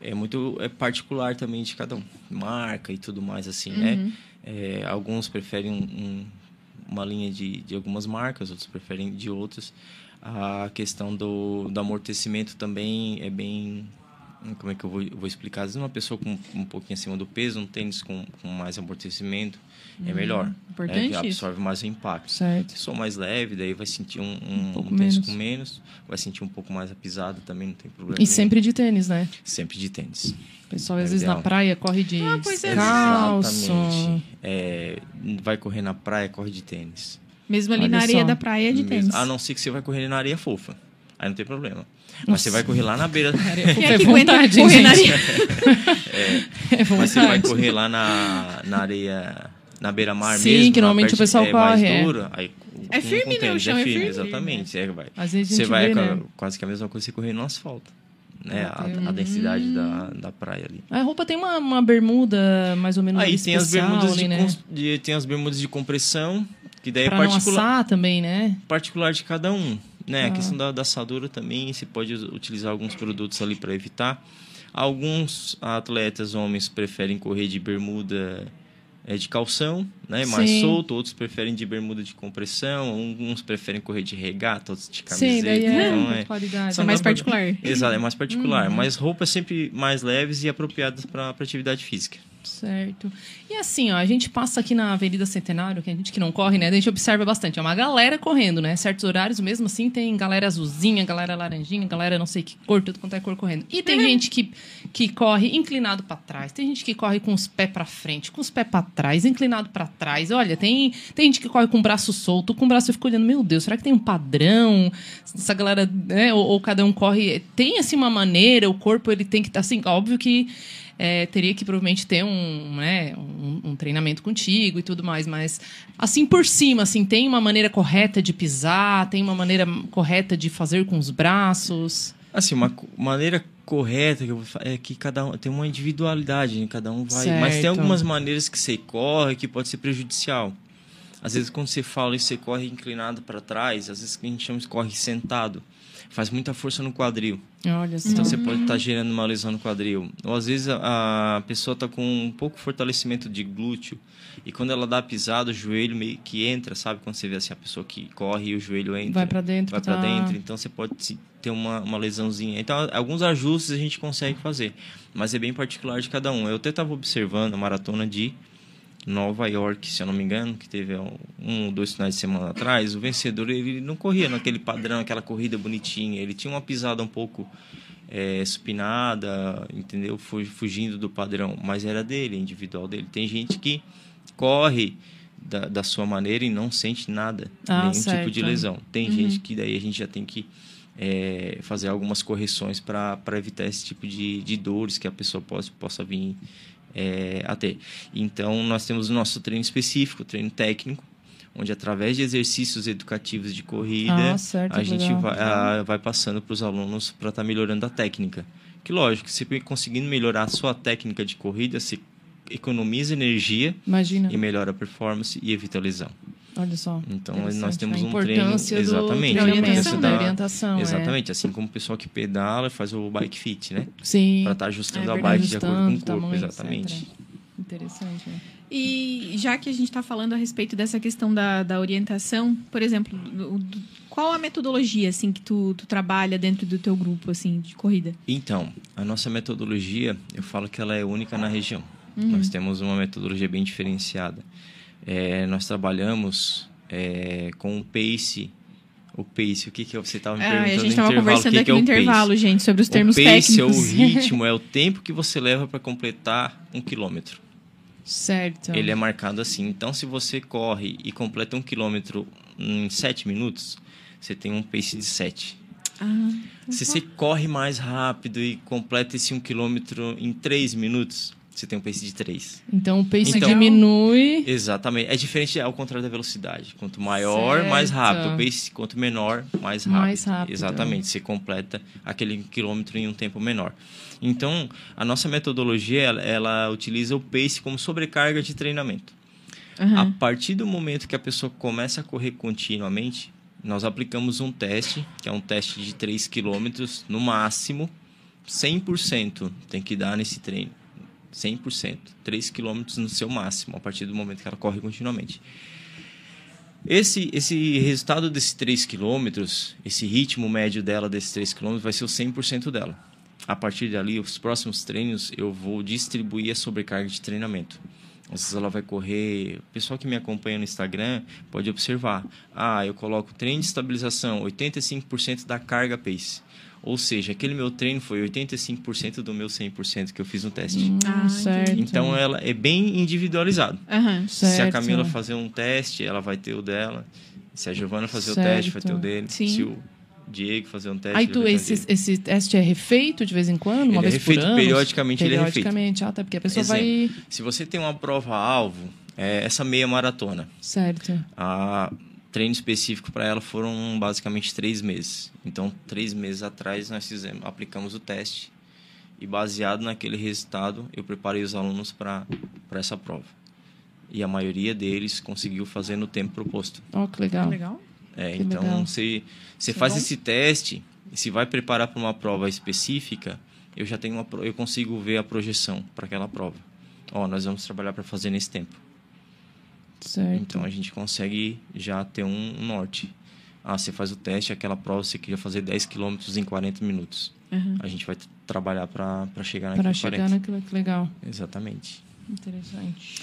é muito é particular também de cada um. Marca e tudo mais assim, né? uhum. né? É, alguns preferem um, um, uma linha de, de algumas marcas, outros preferem de outras. A questão do, do amortecimento também é bem como é que eu vou, eu vou explicar? Às vezes uma pessoa com um pouquinho acima do peso, um tênis com, com mais amortecimento, é melhor. Hum, importante É, absorve mais o impacto. Certo. Se sou mais leve, daí vai sentir um, um, Um um tênis menos. com menos, vai sentir um pouco mais a pisada também, não tem problema. E nenhum. sempre de tênis, né? Sempre de tênis. O pessoal, às É vezes, na ideal. praia corre de Ah, pois é. Exatamente. É, vai correr na praia, corre de tênis. Mesmo ali Olha na areia só. da praia de Mesmo- tênis. A não ser que você vai correr na areia fofa. Aí não tem problema. Mas você vai correr lá na beira. Quem é É que vontade, correr na gente. areia? É Mas você vai correr lá na, na areia, na beira-mar Sim, mesmo. que na normalmente o pessoal é corre, é. Mais dura, aí, É firme, com né? O chão é firme. Exatamente. É, vai. Às vezes Você vai vê, né? quase que a mesma coisa que você correr no asfalto. Né? A, a densidade da, da praia ali. A roupa tem uma, uma bermuda mais ou menos Aí tem as, bermudas ali, de, né? de- tem as bermudas de compressão, que daí Pra é não particular, assar também, né? particular de cada um. Né? Ah. A questão da, da assadura também, você pode utilizar alguns produtos ali para evitar. Alguns atletas homens preferem correr de bermuda é, de calção, né? mais Sim. solto, outros preferem de bermuda de compressão, uns preferem correr de regata, outros de camiseta. Sim, daí é, então, é, qualidade. São mais dá pra- particular. Exato, é mais particular. Uhum. Mas roupas sempre mais leves e apropriadas para atividade física. Certo. E assim, ó, a gente passa aqui na Avenida Centenário, que a gente que não corre, né? A gente observa bastante. É uma galera correndo, né? Certos horários, mesmo assim, tem galera azulzinha, galera laranjinha, galera não sei que cor, tudo quanto é cor correndo. E tem gente que, que corre inclinado para trás, tem gente que corre com os pés para frente, com os pés para trás, inclinado para trás. Olha, tem, tem gente que corre com o braço solto, com o braço eu fico olhando, meu Deus, será que tem um padrão? Essa galera, né? Ou, ou cada um corre. Tem assim uma maneira, o corpo ele tem que estar assim, óbvio que é, teria que provavelmente ter um, né, um, um treinamento contigo e tudo mais, mas assim por cima, assim, tem uma maneira correta de pisar, tem uma maneira correta de fazer com os braços. Assim, uma maneira correta que é que cada um tem uma individualidade, né? cada um vai. Mas tem Certo. algumas maneiras que você corre que pode ser prejudicial. Às vezes quando você fala isso, você corre inclinado para trás, às vezes a gente chama de corre sentado, faz muita força no quadril. Olha só. Então você pode estar gerando uma lesão no quadril. Ou às vezes a, a pessoa está com um pouco fortalecimento de glúteo e quando ela dá a pisada, o joelho meio que entra, sabe? Quando você vê assim a pessoa que corre e o joelho entra. Vai pra dentro, Vai tá. dentro. Então você pode ter uma, uma lesãozinha. Então alguns ajustes a gente consegue fazer, mas é bem particular de cada um. Eu até estava observando a maratona de Nova York, se eu não me engano, que teve um ou dois finais de semana atrás, o vencedor ele não corria naquele padrão, aquela corrida bonitinha. Ele tinha uma pisada um pouco é, supinada, entendeu? Fu- Fugindo do padrão, mas era dele, individual dele. Tem gente que corre da, da sua maneira e não sente nada, Ah, nenhum tipo certo. Uhum. de lesão. Tem gente que daí a gente já tem que é, fazer algumas correções para evitar esse tipo de, de dores que a pessoa possa, possa vir é, a ter. Então, nós temos o nosso treino específico, treino técnico, onde através de exercícios educativos de corrida, Ah, certo, a gente legal. vai, a- vai passando para os alunos para estar melhorando a técnica. Que lógico, você conseguindo melhorar a sua técnica de corrida, você economiza energia Imagina. e melhora a performance e evita lesão. Olha só. Então, nós temos a um treino do exatamente, a importância da da- orientação. é. Exatamente, assim como o pessoal que pedala faz o bike fit, né? Sim. Para estar ajustando É a bike de acordo com o corpo, tamanho, exatamente. etc. Interessante. né? E já que a gente está falando a respeito dessa questão da, da orientação, por exemplo, do- do- qual a metodologia assim que tu, tu trabalha dentro do teu grupo assim de corrida? Então, a nossa metodologia, eu falo que ela é única na região. Uhum. Nós temos uma metodologia bem diferenciada. É, nós trabalhamos é, com o pace. O pace, o que, que você estava me Ah, a perguntando gente no estava intervalo? conversando o aqui é no o pace? intervalo, gente, sobre os termos o pace técnicos. é o ritmo, é o tempo que você leva para completar um quilômetro. Certo. Ele é marcado assim. Então, se você corre e completa um quilômetro em 7 minutos, você tem um pace de 7. Ah, Se você corre mais rápido e completa esse um quilômetro em 3 minutos, você tem um pace de 3. Então o pace Então- diminui. Exatamente. É diferente ao contrário da velocidade. Quanto maior, mais Certo. rápido. O pace, quanto menor, mais rápido. Mais rápido. Exatamente. Você completa aquele quilômetro em um tempo menor. Então, a nossa metodologia, ela, ela utiliza o pace como sobrecarga de treinamento. A partir do momento que a pessoa começa a correr continuamente, nós aplicamos um teste, que é um teste de 3 quilômetros no máximo, 100% tem que dar nesse treino. 100%. 3 quilômetros no seu máximo, a partir do momento que ela corre continuamente. Esse, esse resultado desses 3 quilômetros, esse ritmo médio dela desses 3 quilômetros vai ser o 100% dela. a partir dali, os próximos treinos, eu vou distribuir a sobrecarga de treinamento. Às vezes ela vai correr. O pessoal que me acompanha no Instagram pode observar. Ah, eu coloco treino de estabilização, 85% da carga pace. Ou seja, aquele meu treino foi 85% do meu 100% que eu fiz no teste. Hum, Ah, certo. Então ela é bem individualizado. Aham. Se a. Camila fazer um teste, ela vai ter o dela. Se a Giovana fazer Certo. o teste, vai ter o dele. Sim. Se o Diego fazer um teste, Aí tu, esse, esse teste é refeito de vez em quando? Uma Ele é vez refeito por ano? periodicamente, ele é refeito. Periodicamente, ah, tá, porque a pessoa Exemplo. vai... Se você tem uma prova-alvo, é essa meia maratona. Certo. A treino específico para ela foram basicamente três meses. Então, três meses atrás, nós fizemos, aplicamos o teste e, baseado naquele resultado, eu preparei os alunos para essa prova. E a maioria deles conseguiu fazer no tempo proposto. Ó, que legal. Legal. É, Que então, legal. você, é faz bom. esse teste e se vai preparar para uma prova específica, eu já tenho uma, eu consigo ver a projeção para aquela prova. Ó, nós vamos trabalhar para fazer nesse tempo. Certo. Então a gente consegue já ter um norte. Ah, você faz o teste, aquela prova você queria fazer 10 km em 40 minutos. Aham. A gente vai trabalhar para chegar Para naquele chegar 40. naquilo que legal. Exatamente. Interessante.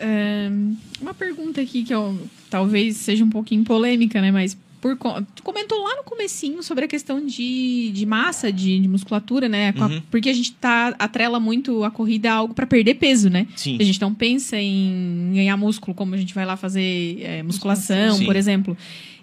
Ahn, uma pergunta aqui que eu, talvez seja um pouquinho polêmica, né? Mas por, comentou lá no comecinho sobre a questão de, de massa, de, de musculatura, né? A- Uhum. porque a gente tá, atrela muito a corrida a algo para perder peso, né? Sim. A gente não pensa em ganhar músculo, como a gente vai lá fazer é, musculação, Sim. por exemplo.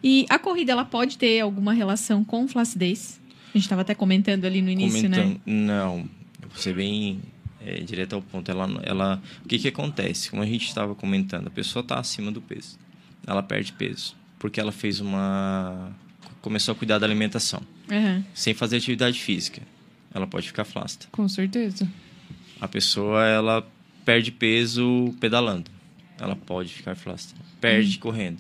E a corrida, ela pode ter alguma relação com flacidez? A gente estava até comentando ali no início, né? Comentando- Não, eu vou ser bem é, direto ao ponto. Ela, ela, o que, que acontece? Como a gente estava comentando, a pessoa está acima do peso. Ela perde peso. Porque ela fez uma. começou a cuidar da alimentação. Aham. Sem fazer atividade física. Ela pode ficar flácida. Com certeza. A pessoa ela perde peso pedalando. Ela pode ficar flácida. Perde correndo.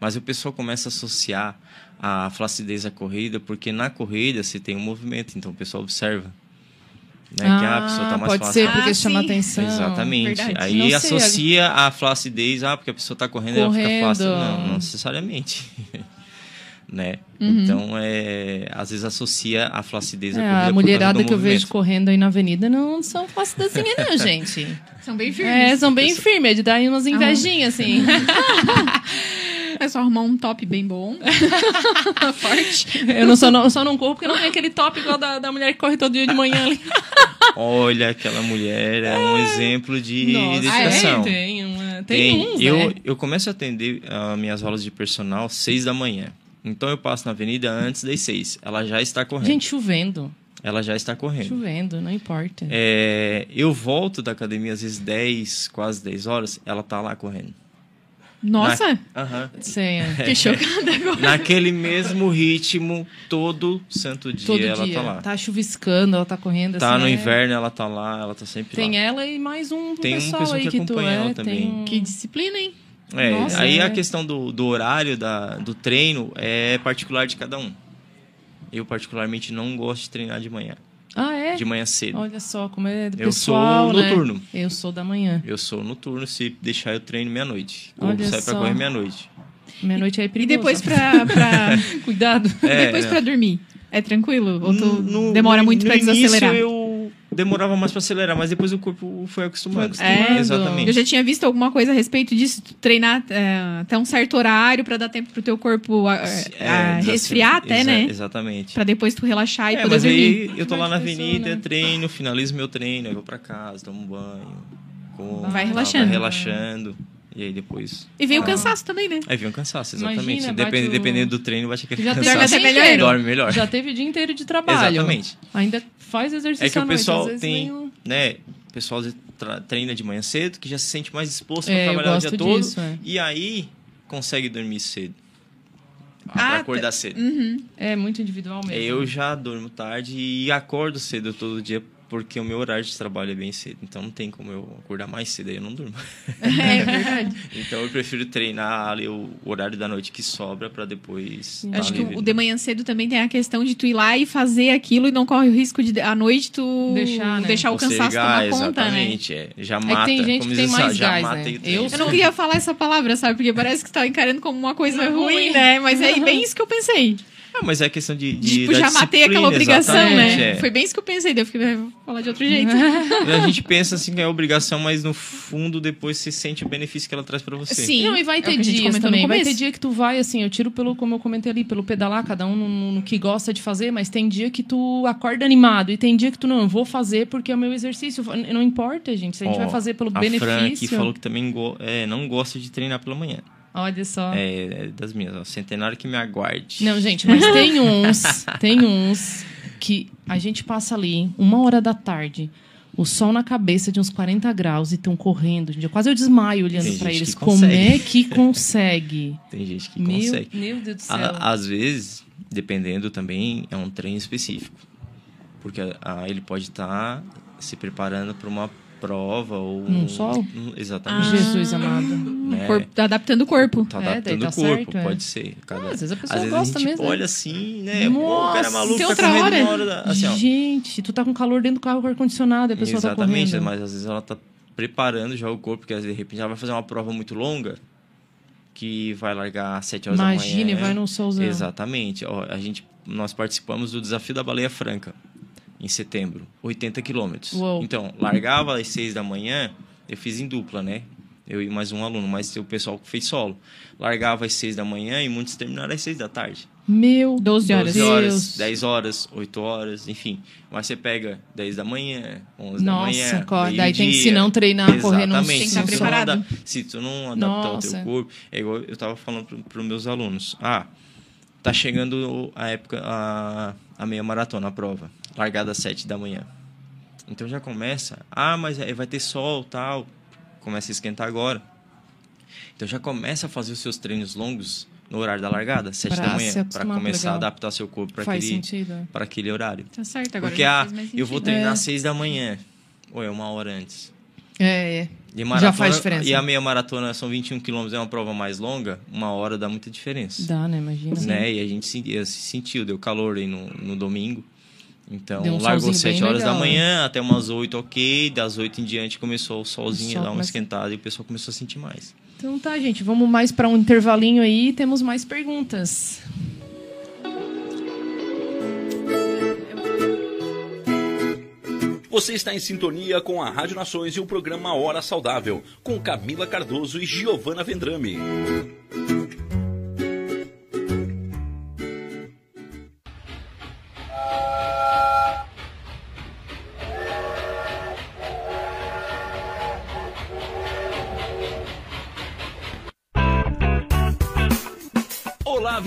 Mas o pessoal começa a associar a flacidez à corrida, porque na corrida você tem um movimento, então o pessoal observa. Né? que ah, a pessoa está mais pode flácida. ser porque Ah, chama sim. atenção. Exatamente. verdade. Aí Não sei, associa a flacidez, ah, porque a pessoa está correndo, ela fica Correndo. flácida. Não, não necessariamente. né? Uhum. Então, é, às vezes associa a flacidez à É, corrida a mulherada que eu vejo correndo aí na avenida não são flácidazinhas, não, gente. São bem firmes. É, são bem firmes, é de dar umas invejinhas, assim. É só arrumar um top bem bom. Forte. Eu não só não, só não corro porque não tem aquele top igual da, da mulher que corre todo dia de manhã ali. Olha, aquela mulher é um exemplo de Nossa, dedicação. é, tem uma. Tem, uns, eu, né? eu começo a atender as minhas aulas de personal às seis da manhã. Então eu passo na avenida antes das seis. Ela já está correndo. Gente, chovendo. Ela já está correndo. Chovendo, não importa. É, eu volto da academia às vezes 10, quase 10 horas, ela tá lá correndo. Nossa, Na- Aham. Sei, é. que chocada agora. Naquele mesmo ritmo, todo santo dia Todo ela dia. tá lá. Tá chuviscando, ela tá correndo Tá assim. no é. inverno, ela tá lá, ela tá sempre Tem lá. ela e mais um Tem pessoal pessoa aí que que tu acompanha é. ela também. Tem... Que disciplina, hein? É, Nossa, aí é. a questão do, do horário da, do treino é particular de cada um. Eu, particularmente, não gosto de treinar de manhã. Ah, é? De manhã cedo. Olha só como é do Eu pessoal, sou né? noturno. Eu sou da manhã. Eu sou noturno, se deixar eu treino meia-noite. Ou Olha saio pra só. correr meia-noite. Meia-noite é E perigoso. depois pra, pra, Cuidado. É, depois né? pra dormir? É tranquilo? Ou tu No- demora muito no pra desacelerar? Início eu demorava mais pra acelerar, mas depois o corpo foi acostumando. Foi acostumando. Exatamente. Eu já tinha visto alguma coisa a respeito disso, treinar é, até um certo horário pra dar tempo pro teu corpo a- É, a desace- resfriar até, exa- né? Exatamente. Pra depois tu relaxar e É, poder mas dormir. aí eu tô lá na de pessoa, avenida, né? treino, finalizo meu treino, aí vou pra casa, tomo um banho, como, Vai relaxando. Vai relaxando. E aí depois. E vem o Ah. cansaço também, né? Aí vem um cansaço, Imagina, exatamente. bate Depende, o- Dependendo do treino, vai ter aquele Já teve cansaço. Até dia melhor. inteiro. Dorme melhor. Já teve o dia inteiro de trabalho. Exatamente. Ainda faz exercício É que o pessoal tem, né? O pessoal treina de manhã cedo, que já se sente mais disposto para É, trabalhar o dia todo. disso, é. E aí consegue dormir cedo. Ah, pra acordar cedo. É muito individual mesmo. Eu já durmo tarde e acordo cedo todo dia, porque o meu horário de trabalho é bem cedo. Então não tem como eu acordar mais cedo, aí eu não durmo. É verdade. então eu prefiro treinar ali o horário da noite que sobra para depois. tá Acho que livre. o de manhã cedo também tem a questão de tu ir lá e fazer aquilo e não corre o risco de à noite tu Deixar, né? deixar o cansaço tomar conta, né? exatamente, é. Já que mata. tem gente como que tem mais já gás, mata né? Eu Eu não queria falar essa palavra, sabe? Porque parece que você tá encarando como uma coisa ruim, né? Mas é bem isso que eu pensei. Ah, mas é questão de. de tipo, já matei aquela obrigação, né? é. Foi bem isso que eu pensei, daí eu fiquei, vou falar de outro jeito. A gente pensa assim que é obrigação, mas no fundo depois você sente o benefício que ela traz pra você. Sim. Não, e vai É ter que a gente dias também. Vai ter dia que tu vai, assim, eu tiro pelo, como eu comentei ali, pelo pedalar, cada um no, no- no que gosta de fazer, mas tem dia que tu acorda animado e tem dia que tu não, eu vou fazer porque é o meu exercício. Não importa, gente. Se a gente Ó, vai fazer pelo a Fran aqui benefício. falou que também go- é, não gosta de treinar pela manhã. Olha só. É, é das minhas, ó, centenário que me aguarde. Não, gente, mas tem uns, tem uns que a gente passa ali uma hora da tarde, o sol na cabeça de uns 40 graus e estão correndo. Gente, quase eu desmaio olhando gente eles. Como é que consegue? Tem gente que meu, consegue. meu Deus do céu. A- às vezes, dependendo também, é um treino específico. Porque ah, ele pode estar se preparando para uma prova ou... Num sol? exatamente. Jesus amado. né? Corpo- tá adaptando o corpo. Tá É, adaptando tá o corpo, certo, é. pode ser. Cada- Ah, às vezes a pessoa às vezes gosta a gente mesmo, né? olha assim, né? Pô, o cara é maluco, tem tá outra correndo hora. hora da... Assim, Gente, tu tá com calor dentro do carro com ar-condicionado e a pessoa Exatamente, tá correndo. mas às vezes ela tá preparando já o corpo, porque de repente ela vai fazer uma prova muito longa, que vai largar às 7 horas da manhã. Imagine, vai num solzão. Exatamente. Ó, a gente, nós participamos do desafio da Baleia Franca, em setembro, 80 quilômetros. Então, largava às 6 da manhã, eu fiz em dupla, né? Eu e mais um aluno, mas o pessoal fez solo. Largava às 6 da manhã e muitos terminaram às 6 da tarde. Meu 12 horas. 12 horas, Deus. 10 horas, 8 horas, enfim. Mas você pega 10 da manhã, 11 Nossa, da manhã. co- daí meio-dia. tem que, se não treinar, correr num- Exatamente. tem que Se estar tu não preparado. ada- Se tu não adaptar o Nossa. teu corpo... É igual eu tava falando para os meus alunos. Ah, tá chegando a época, a, a meia maratona, a prova. Largada às 7 da manhã. Então já começa... Ah, mas aí vai ter sol, tal. Começa a esquentar agora. Então já começa a fazer os seus treinos longos no horário da largada, 7 Pra da manhã, para começar a legal. adaptar seu corpo para aquele, é. aquele horário. Tá certo, agora Porque ah, eu vou treinar É. às 6 da manhã. Ou é uma hora antes. É, é. E Já faz diferença. E a meia maratona são 21 quilômetros, é uma prova mais longa, uma hora dá muita diferença. Dá, né? Imagina. Né? E a gente se, se sentiu, deu calor aí no, no domingo. Então, um largou solzinho 7 bem horas legal, da manhã, até umas 8, ok. Das 8 em diante começou o solzinho a dar uma começa- esquentada e o pessoal começou a sentir mais. Então tá, gente. Vamos mais para um intervalinho aí. Temos mais perguntas. Você está em sintonia com a Rádio Nações e o programa Hora Saudável, com Camila Cardoso e Giovana Vendrame.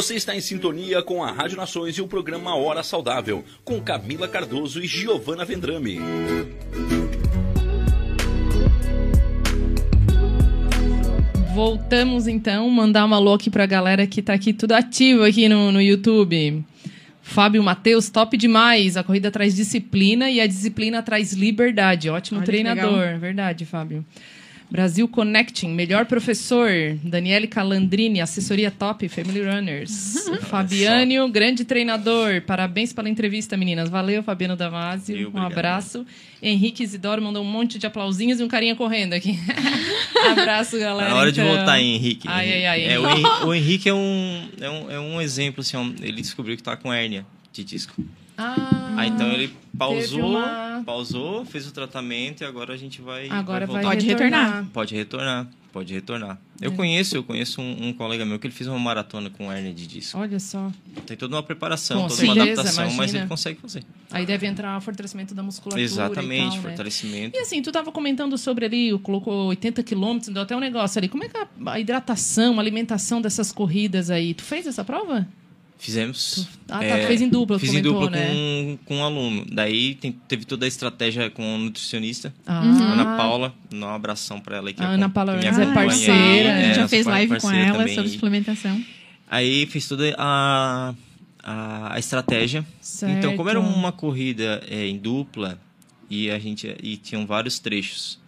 Você está em sintonia com a Rádio Nações e o programa Hora Saudável, com Camila Cardoso e Giovana Vendrame. Voltamos então, mandar uma alô aqui pra galera que tá aqui tudo ativo aqui no, no YouTube. Fábio Matheus, top demais. A corrida traz disciplina e a disciplina traz liberdade. Ótimo Olha treinador. Verdade, Fábio. Brasil Connecting, melhor professor. Daniele Calandrini, assessoria top, Family Runners. Fabiânio, grande treinador. Parabéns pela entrevista, meninas. Valeu, Fabiano Damasio. Um abraço. Henrique Isidoro mandou um monte de aplausinhos e um carinha correndo aqui. abraço, galera. Na hora de então. voltar, hein, Henrique. Ai, ai, ai. É, o, Henrique, o Henrique é um, é um, é um exemplo, assim, ele descobriu que tá com hérnia de disco. Ah, Aí então ele pausou, uma- pausou, fez o tratamento e agora a gente vai. agora vai. Pode retornar. retornar. Pode retornar, pode retornar. É. Eu conheço, eu conheço um, um colega meu que ele fez uma maratona com hérnia de disco. Olha só. Tem toda uma preparação, Com toda uma certeza, adaptação, mas ele consegue fazer. Aí deve entrar o fortalecimento da musculatura. Exatamente, e tal, né? fortalecimento. E assim, tu tava comentando sobre ali, colocou 80 quilômetros, deu até um negócio ali. Como é que a, a hidratação, a alimentação dessas corridas aí? Tu fez essa prova? Fizemos. Ah, tá, tu fez em dupla, Fiz em comentou, dupla né? com, com um aluno. Daí tem- teve toda a estratégia com o nutricionista. Ah, Ana Paula, dá um abração pra ela que A Ana Paula que Ramos é parceira, aí. a a É, gente já nossa fez live com ela também. sobre suplementação. Aí fiz toda a, a, a estratégia. Certo. Então, como era uma corrida é, em dupla e a gente e tinham vários trechos,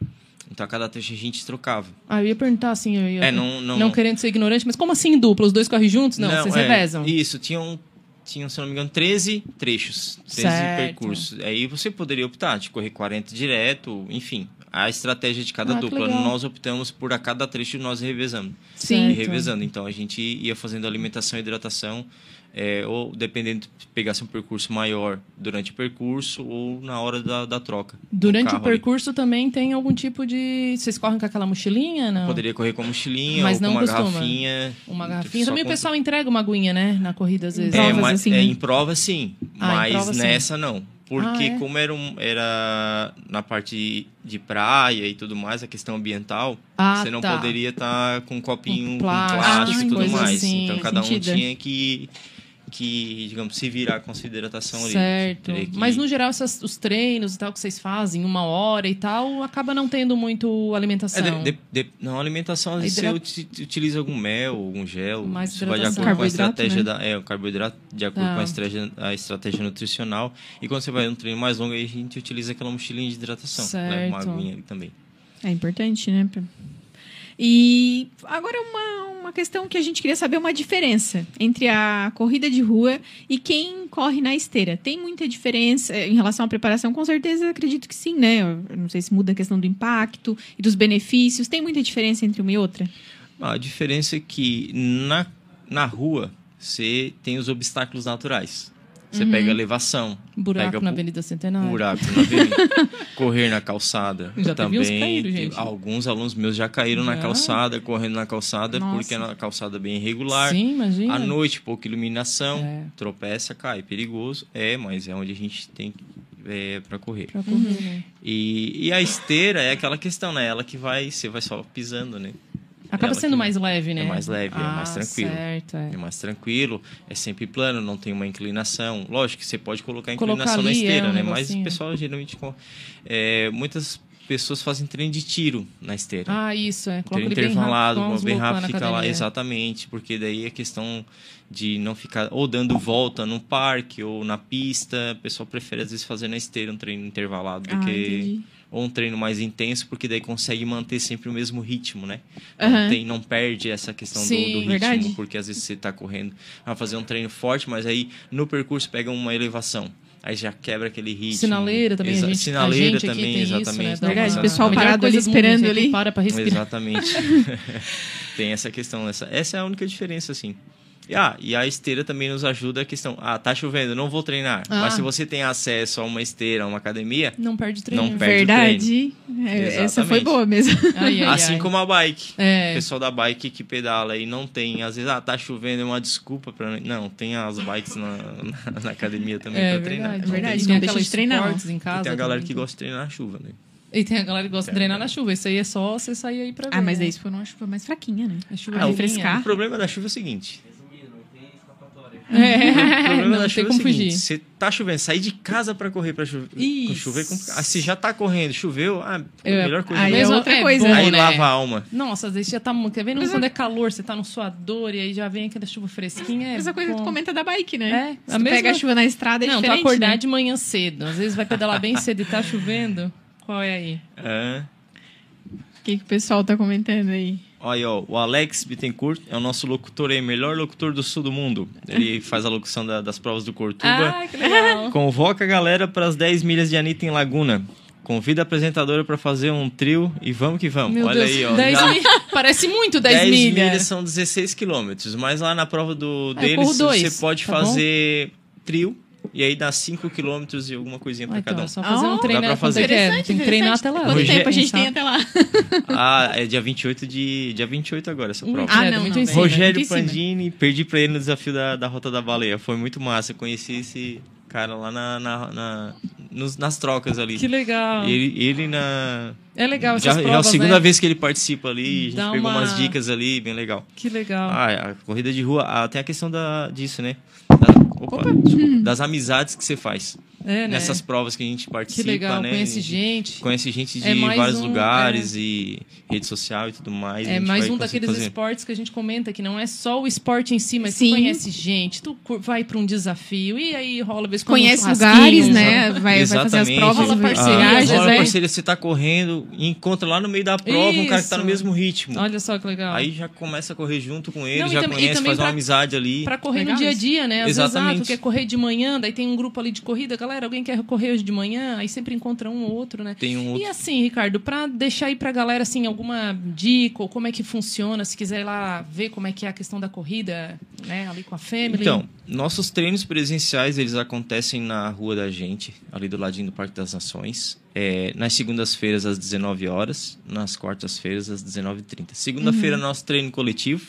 então a cada trecho a gente trocava. Ah, eu ia perguntar assim, eu ia... É, não, não, Não querendo ser ignorante, mas como assim dupla? Os dois correm juntos? Não, vocês é, revezam. Isso, tinham, tinham, se não me engano, 13 trechos, 13 Certo. percursos. Aí você poderia optar de correr 40 direto, enfim. A estratégia de cada Ah, dupla. Nós optamos por a cada trecho nós revezando. Sim. E revezando. Então a gente ia fazendo alimentação e hidratação. É, ou dependendo, pegasse um percurso maior durante o percurso ou na hora da, da troca. Durante o carro ali. percurso também tem algum tipo de... Vocês correm com aquela mochilinha, não? Poderia correr com mochilinha Mas ou não com uma costuma. garrafinha. Uma garrafinha. Só Também o com- pessoal entrega uma aguinha, né? Na corrida, às vezes. É, Provas, mas, assim, é, né? em prova sim, Ah, mas prova, sim. nessa não. Porque Ah, é? como era, um- era na parte de praia e tudo mais, a questão ambiental, Ah, você não tá. poderia estar com um copinho Com com plástico, plástico, Ah, e tudo mais. assim, então cada um sentida. tinha que, que, digamos, se virar com essa hidratação ali. Certo. Que- Mas no geral, essas, os treinos e tal que vocês fazem, uma hora e tal, acaba não tendo muito É, alimentação. de- de- de- não, alimentação, às você uti- utiliza algum mel, algum gel. Mais Isso vai de acordo com a estratégia né? da. É, o carboidrato de acordo Tá. com a estratégia, a estratégia nutricional. E quando você vai num treino mais longo, aí a gente utiliza aquela mochilinha de hidratação. Leva uma Certo. aguinha ali também. É importante, né? E agora uma, uma questão que a gente queria saber uma diferença entre a corrida de rua e quem corre na esteira. Tem muita diferença em relação à preparação? Com certeza, acredito que sim, né? Eu não sei se muda a questão do impacto e dos benefícios. Tem muita diferença entre uma e outra? A diferença é que na, na rua você tem os obstáculos naturais. Você pega elevação, Buraco pega na Avenida Centenário. buraco na avenida, correr na calçada. Já também. que Tem- gente. Alguns alunos meus já caíram na Já? calçada, correndo na calçada, Nossa. porque é uma calçada bem irregular. Sim, imagina. À noite, pouca iluminação, É. tropeça, cai. Perigoso, é, mas é onde a gente tem é, para correr. Pra correr, né? E, e a esteira é aquela questão, né? Ela que vai, você vai só pisando, né? Acaba sendo que- mais leve, né? É mais leve, é mais Ah, tranquilo. Certo, é. É mais tranquilo, é sempre plano, não tem uma inclinação. Lógico que você pode colocar Colocar inclinação na ali, esteira, é, um né? Mas o pessoal geralmente. é, muitas pessoas fazem treino de tiro na esteira. Ah, isso, é. Coloca treino ele bem intervalado, rápido, bem rápido, fica lá. Exatamente. Exatamente, porque daí é questão de não ficar ou dando volta no parque ou na pista. O pessoal prefere às vezes fazer na esteira um treino intervalado do Ah, que. entendi. Ou um treino mais intenso, porque daí consegue manter sempre o mesmo ritmo, né? Aham. Não, tem, não perde essa questão do- Sim, do, ritmo, verdade. porque às vezes você está correndo, vai fazer um treino forte, mas aí no percurso pega uma elevação. Aí já quebra aquele ritmo. Sinaleira também, Exa- a gente, Sinaleira a gente aqui também, tem exatamente. isso, né? Verdade, o pessoal a parado coisa ali do esperando ali. Para pra respirar. Exatamente. tem essa questão. Essa, essa é a única diferença, assim. E, ah, e a esteira também nos ajuda a questão. Ah, tá chovendo, não vou treinar. Ah. Mas se você tem acesso a uma esteira, a uma academia, Não perde treino. Não perde. Verdade. É, essa foi boa mesmo. Ai, ai, assim ai. como a bike. É. O pessoal da bike que pedala e não tem, às vezes, ah, tá chovendo, é uma desculpa pra. Não, tem as bikes na, na, na academia também É pra treinar. verdade. Então, verdade, Tem não aquelas deixa de treinar, em casa. E tem a galera também. que gosta de treinar na chuva, né? E tem a galera que gosta de treinar na chuva. Isso aí é só você sair aí pra ver. Ah, mas né? daí isso foi uma chuva mais fraquinha, né? A chuva Ah, o- refrescar. O problema da chuva é o seguinte. É, O problema não da tem chuva é o seguinte, fugir. você tá chovendo, sair de casa pra correr pra chover, é complicado. Ah, se já tá correndo, choveu, ah, É, a melhor coisa aí é outra é coisa. bom, Aí né? lava a alma. Nossa, às vezes já tá. Quer ver? Não, quando é calor, você tá no suador e aí já vem aquela chuva fresquinha. É Essa coisa que tu bom. comenta da bike, né? É, Se a tu mesma- pega a chuva na estrada, é Não, tu diferente, acordar né? de manhã cedo. Às vezes vai pedalar bem cedo e tá chovendo. Qual é aí? É. O que, que o pessoal tá comentando aí? Olha, ó, o Alex Bittencourt é o nosso locutor aí, melhor locutor do sul do mundo. Ele faz a locução da- das provas do Cortuba. Ah, que legal. Convoca a galera para as 10 milhas de Anitta em Laguna. Convida a apresentadora para fazer um trio e vamos que vamos. Meu Olha Deus, aí, ó. 10 já- mil- Parece muito 10, 10 milhas. milhas são 16 quilômetros, mas lá na prova do, corro deles você pode tá bom? fazer trio e aí dá 5 quilômetros e alguma coisinha para Ah, então, cada é um. só fazer Oh, um treino. dá pra fazer. é é? Interessante, Tem que treinar até lá. Quanto Hoje tempo a é- gente Quem tem até lá? Ah, é dia 28 de dia 28 agora essa prova. Ah, Credo, não, muito não. Rogério muito. Pandini, perdi pra ele no desafio da, da Rota da Baleia. Foi muito massa. Eu conheci esse cara lá na, na- na- nos- nas trocas ali. Que legal. Ele, ele na. É legal essas Já, já é a provas, segunda né? vez que ele participa ali. A gente Dá pegou uma- umas dicas ali, bem legal. Que legal. Ah, a corrida de rua, ah, tem a questão da, disso, né? Da- desculpa, das amizades que você faz. É, né? Nessas provas que a gente Que participa, legal. né? Conhece gente. Conhece gente de É vários um- lugares e rede social e tudo mais. É mais um daqueles fazer. esportes que a gente comenta que não é só o esporte em si, mas Sim. tu conhece gente, tu vai pra um desafio e aí rola vez Conhece um lugares, sabe? né? Vai, vai fazer as provas, Rola as parceria, Ah, rola né? parceria, você tá correndo e encontra lá no meio da prova um cara que tá no Isso. mesmo ritmo. Olha só que legal. Aí já começa a correr junto com ele, Não, já conhece, faz uma pra- amizade ali. Pra correr Legal no dia a isso. dia, né? Às Exatamente. vezes, ah, tu quer correr de manhã, daí tem um grupo ali de corrida, galera, alguém quer correr hoje de manhã, aí sempre encontra um ou outro, né? Tem um E outro. assim, Ricardo, pra deixar aí pra galera, assim, alguma dica ou como é que funciona, se quiser ir lá ver como é que é a questão da corrida, né, ali com a Family. Então, nossos treinos presenciais, eles acontecem na rua da gente, ali do ladinho do Parque das Nações. É, nas segundas-feiras, às 19 horas. Nas quartas-feiras, às 19h30. Segunda-feira, nosso treino coletivo.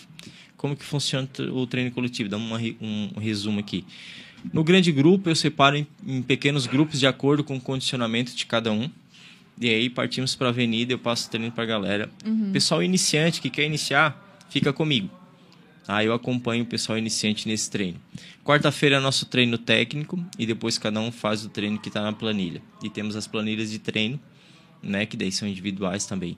Como que funciona o treino coletivo? Dá uma um resumo aqui. No grande grupo, eu separo em, em pequenos grupos de acordo com o condicionamento de cada um. E aí partimos para a avenida, eu passo o treino para a galera. Pessoal iniciante que quer iniciar, fica comigo. Aí eu acompanho o pessoal iniciante nesse treino. Quarta-feira é nosso treino técnico e depois cada um faz o treino que está na planilha. E temos as planilhas de treino, né, que daí são individuais também.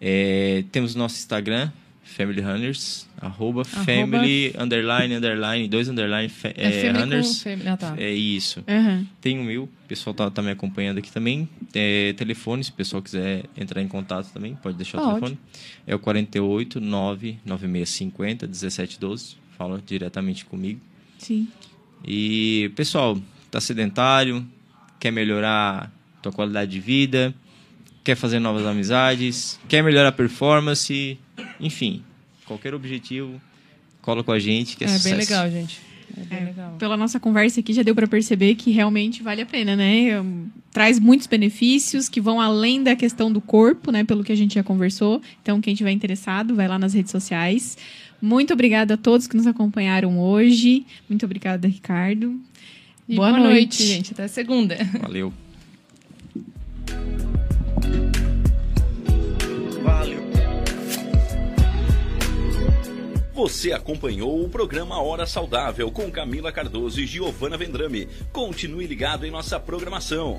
É, temos nosso Instagram, Family Runners, arroba, family, underline, underline, dois underline, fa- é, é, Runners. Ah, tá. É isso. Aham. Tem o meu, o pessoal tá, tá me acompanhando aqui também. É, telefone, se o pessoal quiser entrar em contato também, pode deixar o Pode. telefone. É o 48 99650 1712. Fala diretamente comigo. Sim. E, pessoal, tá sedentário, quer melhorar tua qualidade de vida, quer fazer novas amizades, quer melhorar a performance, enfim, qualquer objetivo, cola com a gente que é, É sucesso. bem legal, gente. É bem legal. Pela nossa conversa aqui já deu para perceber que realmente vale a pena, né? Um, Traz muitos benefícios que vão além da questão do corpo, né? Pelo que a gente já conversou. Então, quem tiver interessado, vai lá nas redes sociais. Muito obrigada a todos que nos acompanharam hoje. Muito obrigada, Ricardo. E Boa boa, noite. noite, gente. Até segunda. Valeu. Valeu. Você acompanhou o programa Hora Saudável com Camila Cardoso e Giovana Vendrame. Continue ligado em nossa programação.